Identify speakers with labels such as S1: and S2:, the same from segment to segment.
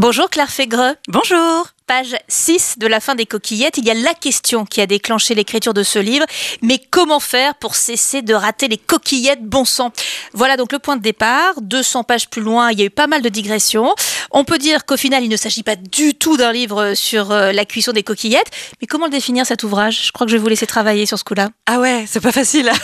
S1: Bonjour Claire Fégreux.
S2: Bonjour.
S1: Page 6 de la fin des coquillettes, il y a la question qui a déclenché l'écriture de ce livre. Mais comment faire pour cesser de rater les coquillettes bon sang? Voilà donc le point de départ. 200 pages plus loin, il y a eu pas mal de digressions. On peut dire qu'au final, il ne s'agit pas du tout d'un livre sur euh, la cuisson des coquillettes. Mais comment le définir cet ouvrage? Je crois que je vais vous laisser travailler sur ce coup-là.
S2: Ah ouais, c'est pas facile.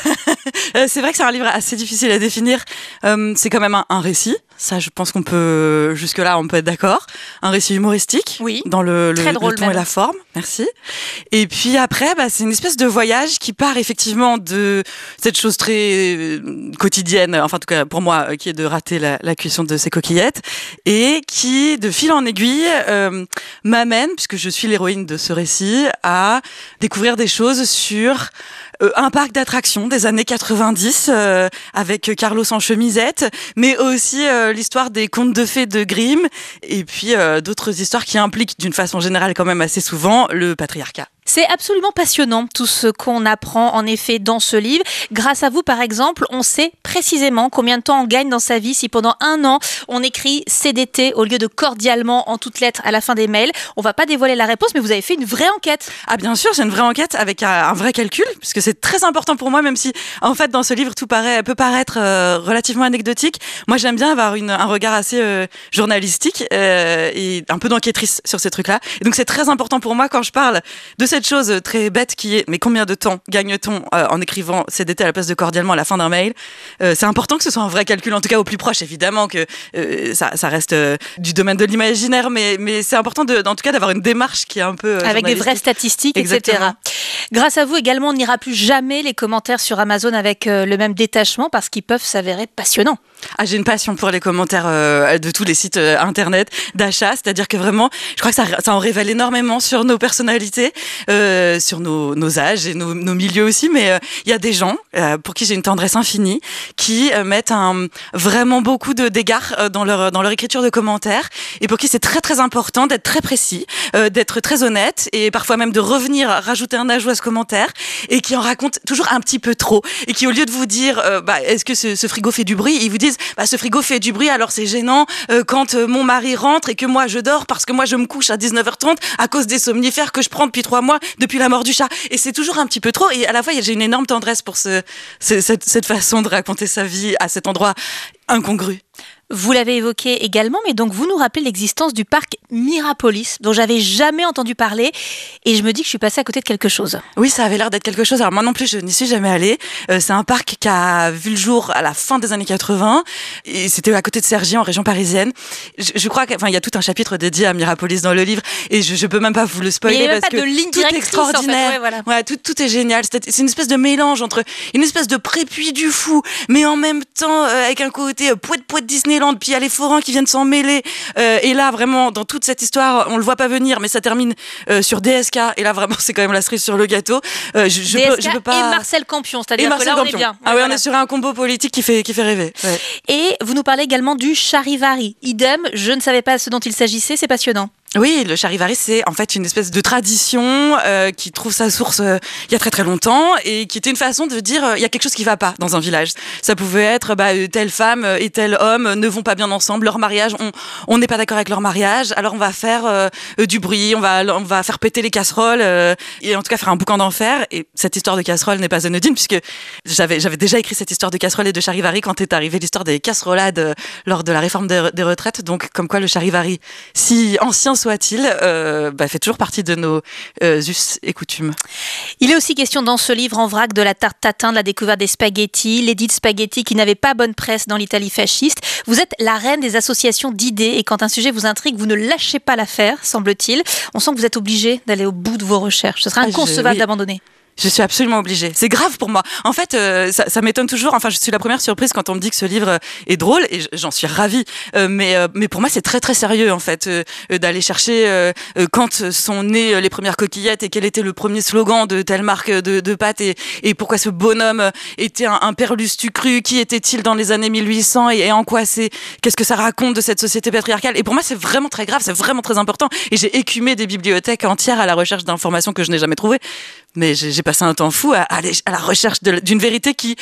S2: Euh, c'est vrai que c'est un livre assez difficile à définir. Euh, c'est quand même un, un récit. Ça, je pense qu'on peut jusque-là, on peut être d'accord. Un récit humoristique.
S1: Oui.
S2: Dans le, le, le ton
S1: même.
S2: et la forme. Merci. Et puis après, bah, c'est une espèce de voyage qui part effectivement de cette chose très euh, quotidienne, enfin en tout cas pour moi, euh, qui est de rater la, la cuisson de ces coquillettes, et qui, de fil en aiguille, euh, m'amène, puisque je suis l'héroïne de ce récit, à découvrir des choses sur euh, un parc d'attractions des années 90 euh, avec Carlos en chemisette, mais aussi euh, l'histoire des contes de fées de Grimm et puis euh, d'autres histoires qui impliquent d'une façon générale quand même assez souvent le patriarcat.
S1: C'est absolument passionnant tout ce qu'on apprend en effet dans ce livre. Grâce à vous, par exemple, on sait précisément combien de temps on gagne dans sa vie si pendant un an on écrit CDT au lieu de cordialement en toutes lettres à la fin des mails. On va pas dévoiler la réponse, mais vous avez fait une vraie enquête.
S2: Ah bien sûr, j'ai une vraie enquête avec un, un vrai calcul, puisque c'est très important pour moi, même si en fait dans ce livre tout peut paraître euh, relativement anecdotique. Moi j'aime bien avoir un regard assez euh, journalistique euh, et un peu d'enquêtrice sur ces trucs-là. Et donc c'est très important pour moi quand je parle de cette chose très bête qui est mais combien de temps gagne-t-on euh, en écrivant CDT à la place de cordialement à la fin d'un mail Euh, C'est important que ce soit un vrai calcul, en tout cas au plus proche évidemment que euh, ça, ça reste euh, du domaine de l'imaginaire, mais, mais c'est important de, en tout cas d'avoir une démarche qui est un peu euh,
S1: avec des vraies statistiques, etc. Grâce à vous également, on n'ira plus jamais les commentaires sur Amazon avec euh, le même détachement parce qu'ils peuvent s'avérer passionnants.
S2: Ah, j'ai une passion pour les commentaires euh, de tous les sites euh, internet d'achat, c'est-à-dire que vraiment, je crois que ça, en révèle énormément sur nos personnalités, sur nos, âges et nos, milieux aussi. Mais il y a des gens pour qui j'ai une tendresse infinie, qui mettent vraiment beaucoup de d'égards dans leur dans leur écriture de commentaires et pour qui c'est très très important d'être très précis, d'être très honnête et parfois même de revenir rajouter un ajout à ce commentaire et qui en racontent toujours un petit peu trop et qui au lieu de vous dire euh, bah, est-ce que ce, frigo fait du bruit, ils vous disent bah, ce frigo fait du bruit alors c'est gênant euh, quand euh, mon mari rentre et que moi je dors parce que moi je me couche à 19h30 à cause des somnifères que je prends depuis trois mois depuis la mort du chat et c'est toujours un petit peu trop et à la fois j'ai une énorme tendresse pour ce, ce- cette, cette façon de raconter sa vie à cet endroit incongru.
S1: Vous l'avez évoqué également, mais donc vous nous rappelez l'existence du parc Mirapolis, dont j'avais jamais entendu parler, et je me dis que je suis passée à côté de quelque chose.
S2: Oui, ça avait l'air d'être quelque chose. Alors moi non plus, je n'y suis jamais allée. Euh, c'est un parc qui a vu le jour à la fin des années 80 et c'était à côté de Cergy en région parisienne. Je, je crois qu'il y a tout un chapitre dédié à Mirapolis dans le livre et je, je peux même pas vous le spoiler
S1: il a
S2: parce
S1: pas
S2: que
S1: de ligne
S2: tout est
S1: directrice, en fait.
S2: extraordinaire.
S1: Ouais, voilà.
S2: Ouais, tout, tout est génial. C'est une espèce de mélange entre une espèce de prépuis du fou, mais en même temps euh, avec un côté euh, poète poète Disneyland. Puis il y a les forains qui viennent s'en mêler. Euh, et là, vraiment, dans toute cette histoire, on le voit pas venir, mais ça termine euh, sur DSK. Et là, vraiment, c'est quand même la cerise sur le gâteau. Euh, je, je, peux,
S1: DSK
S2: je peux pas.
S1: et Marcel Campion, c'est-à-dire que
S2: Marcel
S1: là on est
S2: Campion. Ah
S1: voilà.
S2: on est sur un combo politique qui fait, qui fait rêver. Ouais.
S1: Et vous nous parlez également du charivari. Idem, je ne savais pas ce dont il s'agissait, c'est passionnant.
S2: Oui, le charivari, c'est en fait une espèce de tradition euh, qui trouve sa source euh, il y a très très longtemps et qui était une façon de dire euh, il y a quelque chose qui va pas dans un village. Ça pouvait être bah, euh, telle femme euh, et tel homme ne vont pas bien ensemble, leur mariage, on n'est pas d'accord avec leur mariage, alors on va faire du bruit, on va on va faire péter les casseroles et en tout cas faire un boucan d'enfer. Et cette histoire de casserole n'est pas anodine puisque j'avais j'avais déjà écrit cette histoire de casserole et de charivari quand est arrivée l'histoire des casserolades lors de la réforme des retraites. Donc comme quoi le charivari, si ancien soit-il, euh, bah, fait toujours partie de nos euh, us et coutumes.
S1: Il est aussi question dans ce livre en vrac de la tarte tatin, de la découverte des spaghettis, l'édite spaghetti qui n'avait pas bonne presse dans l'Italie fasciste. Vous êtes la reine des associations d'idées et quand un sujet vous intrigue, vous ne lâchez pas l'affaire, semble-t-il. On sent que vous êtes obligé d'aller au bout de vos recherches. Ce serait
S2: Ah, je-
S1: inconcevable
S2: oui.
S1: d'abandonner.
S2: Je suis absolument obligée. C'est grave pour moi. En fait, euh, ça, ça m'étonne toujours. Enfin, je suis la première surprise quand on me dit que ce livre est drôle et j'en suis ravie. Euh, mais, euh, mais pour moi, c'est très très sérieux en fait euh, euh, d'aller chercher euh, euh, quand sont nées euh, les premières coquillettes et quel était le premier slogan de telle marque de, de pâtes et, et pourquoi ce bonhomme euh, était un, un perlus tu cru. Qui était-il dans les années 1800 et, et en quoi c'est Qu'est-ce que ça raconte de cette société patriarcale? Et pour moi, c'est vraiment très grave. C'est vraiment très important. Et j'ai écumé des bibliothèques entières à la recherche d'informations que je n'ai jamais trouvées. Mais j'ai passé un temps fou à aller à la recherche d'une vérité qui,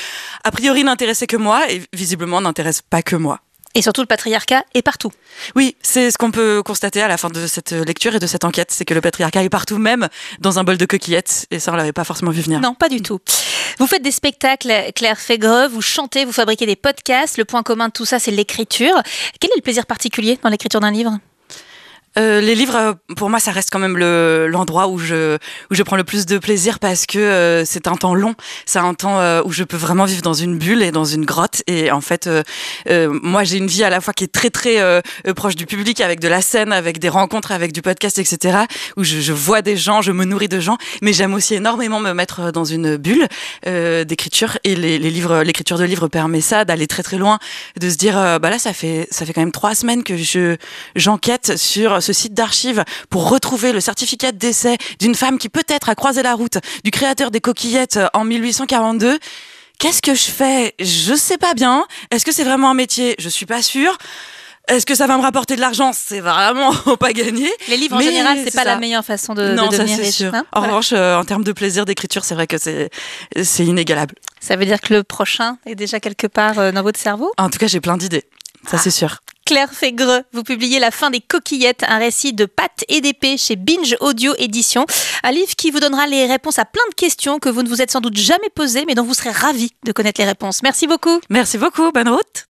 S2: a priori, n'intéressait que moi et visiblement n'intéresse pas que moi.
S1: Et surtout, le patriarcat est partout.
S2: Oui, c'est ce qu'on peut constater à la fin de cette lecture et de cette enquête, c'est que le patriarcat est partout, même dans un bol de coquillettes. Et ça, on l'avait pas forcément vu venir.
S1: Non, pas du tout. Vous faites des spectacles, Claire Fégreux, vous chantez, vous fabriquez des podcasts. Le point commun de tout ça, c'est l'écriture. Quel est le plaisir particulier dans l'écriture d'un livre?
S2: Euh, les livres, euh, pour moi, ça reste quand même le l'endroit où je où je prends le plus de plaisir parce que euh, c'est un temps long, c'est un temps euh, où je peux vraiment vivre dans une bulle et dans une grotte. Et en fait, moi, j'ai une vie à la fois qui est très très proche du public, avec de la scène, avec des rencontres, avec du podcast, etc. Où je, je vois des gens, je me nourris de gens, mais j'aime aussi énormément me mettre dans une bulle d'écriture. Et les, les livres, l'écriture de livres permet ça, d'aller très très loin, de se dire, bah là, ça fait ça fait quand même trois semaines que je j'enquête sur ce site d'archives pour retrouver le certificat de décès d'une femme qui peut-être a croisé la route du créateur des coquillettes euh, en 1842. Qu'est-ce que je fais? Je sais pas bien. Est-ce que c'est vraiment un métier? Je suis pas sûre. Est-ce que ça va me rapporter de l'argent? C'est vraiment pas gagné.
S1: Les livres en général, c'est pas la meilleure façon de,
S2: non,
S1: de devenir
S2: ça,
S1: riche.
S2: Sûr.
S1: Hein?
S2: En revanche, euh, en termes de plaisir d'écriture, c'est vrai que c'est c'est inégalable.
S1: Ça veut dire que le prochain est déjà quelque part euh, dans votre cerveau?
S2: En tout cas, j'ai plein d'idées. Ça,
S1: Ah.
S2: c'est sûr.
S1: Claire Fégreux, vous publiez La fin des coquillettes, un récit de pâtes et d'épée chez Binge Audio Édition. Un livre qui vous donnera les réponses à plein de questions que vous ne vous êtes sans doute jamais posées, mais dont vous serez ravis de connaître les réponses. Merci beaucoup.
S2: Merci beaucoup. Bonne route.